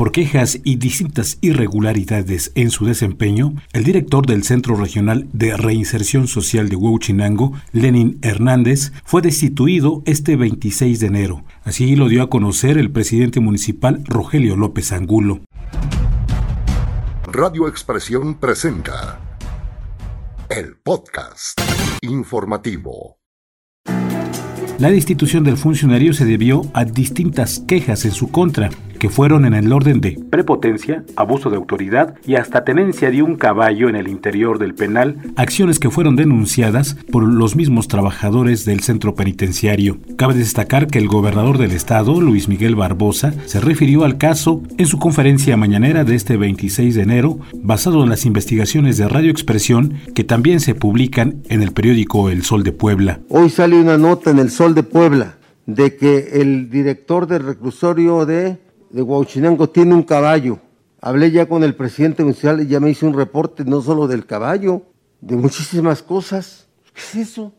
por quejas y distintas irregularidades en su desempeño, el director del Centro Regional de Reinserción Social de Huachinango, Lenin Hernández, fue destituido este 26 de enero. Así lo dio a conocer el presidente municipal Rogelio López Angulo. Radio Expresión presenta el podcast informativo. La destitución del funcionario se debió a distintas quejas en su contra que fueron en el orden de prepotencia, abuso de autoridad y hasta tenencia de un caballo en el interior del penal, acciones que fueron denunciadas por los mismos trabajadores del centro penitenciario. Cabe destacar que el gobernador del estado, Luis Miguel Barbosa, se refirió al caso en su conferencia mañanera de este 26 de enero, basado en las investigaciones de Radio Expresión que también se publican en el periódico El Sol de Puebla. Hoy sale una nota en El Sol de Puebla de que el director del reclusorio de de Huachinango tiene un caballo. Hablé ya con el presidente municipal y ya me hizo un reporte no solo del caballo, de muchísimas cosas. ¿Qué es eso?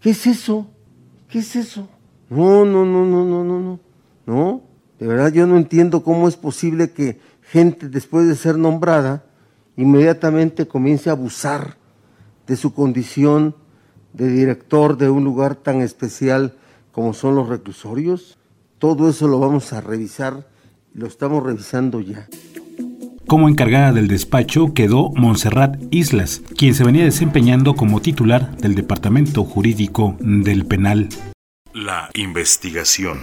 ¿Qué es eso? ¿Qué es eso? No, no, no, no, no, no, no. No, de verdad yo no entiendo cómo es posible que gente después de ser nombrada inmediatamente comience a abusar de su condición de director de un lugar tan especial como son los reclusorios. Todo eso lo vamos a revisar, lo estamos revisando ya. Como encargada del despacho quedó Montserrat Islas, quien se venía desempeñando como titular del Departamento Jurídico del Penal. La investigación.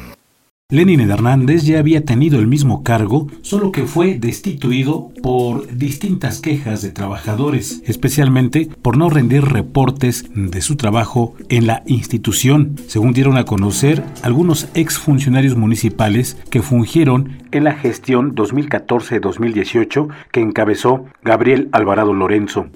Lenin Hernández ya había tenido el mismo cargo, solo que fue destituido por distintas quejas de trabajadores, especialmente por no rendir reportes de su trabajo en la institución, según dieron a conocer algunos exfuncionarios municipales que fungieron en la gestión 2014-2018 que encabezó Gabriel Alvarado Lorenzo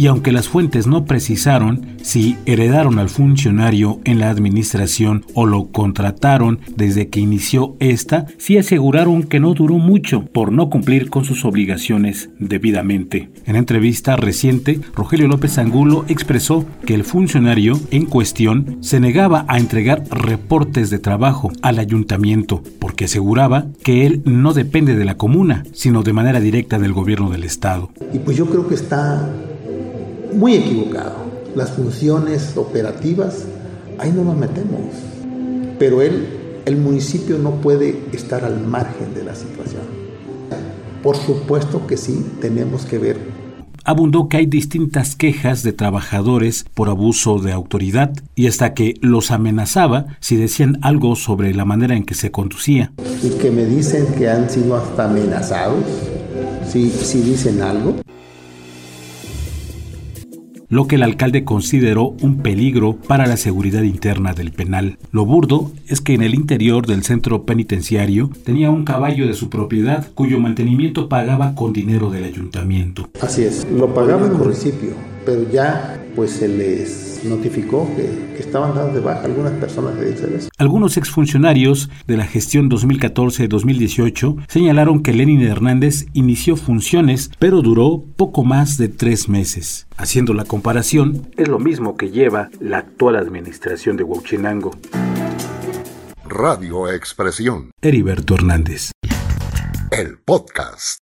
y aunque las fuentes no precisaron si heredaron al funcionario en la administración o lo contrataron desde que inició esta, sí aseguraron que no duró mucho por no cumplir con sus obligaciones debidamente. En entrevista reciente, Rogelio López Angulo expresó que el funcionario en cuestión se negaba a entregar reportes de trabajo al ayuntamiento porque aseguraba que él no depende de la comuna, sino de manera directa del gobierno del estado. Y pues yo creo que está muy equivocado. Las funciones operativas, ahí no nos metemos. Pero él, el municipio no puede estar al margen de la situación. Por supuesto que sí, tenemos que ver abundó que hay distintas quejas de trabajadores por abuso de autoridad y hasta que los amenazaba si decían algo sobre la manera en que se conducía. Y que me dicen que han sido hasta amenazados si, si dicen algo lo que el alcalde consideró un peligro para la seguridad interna del penal. Lo burdo es que en el interior del centro penitenciario tenía un caballo de su propiedad cuyo mantenimiento pagaba con dinero del ayuntamiento. Así es, lo pagaba el municipio, pero ya pues se les notificó que, estaban dados de baja algunas personas de ICBS. Algunos exfuncionarios de la gestión 2014-2018 señalaron que Lenin Hernández inició funciones, pero duró poco más de tres meses. Haciendo la comparación, es lo mismo que lleva la actual administración de Huachinango. Radio Expresión. Heriberto Hernández. El podcast.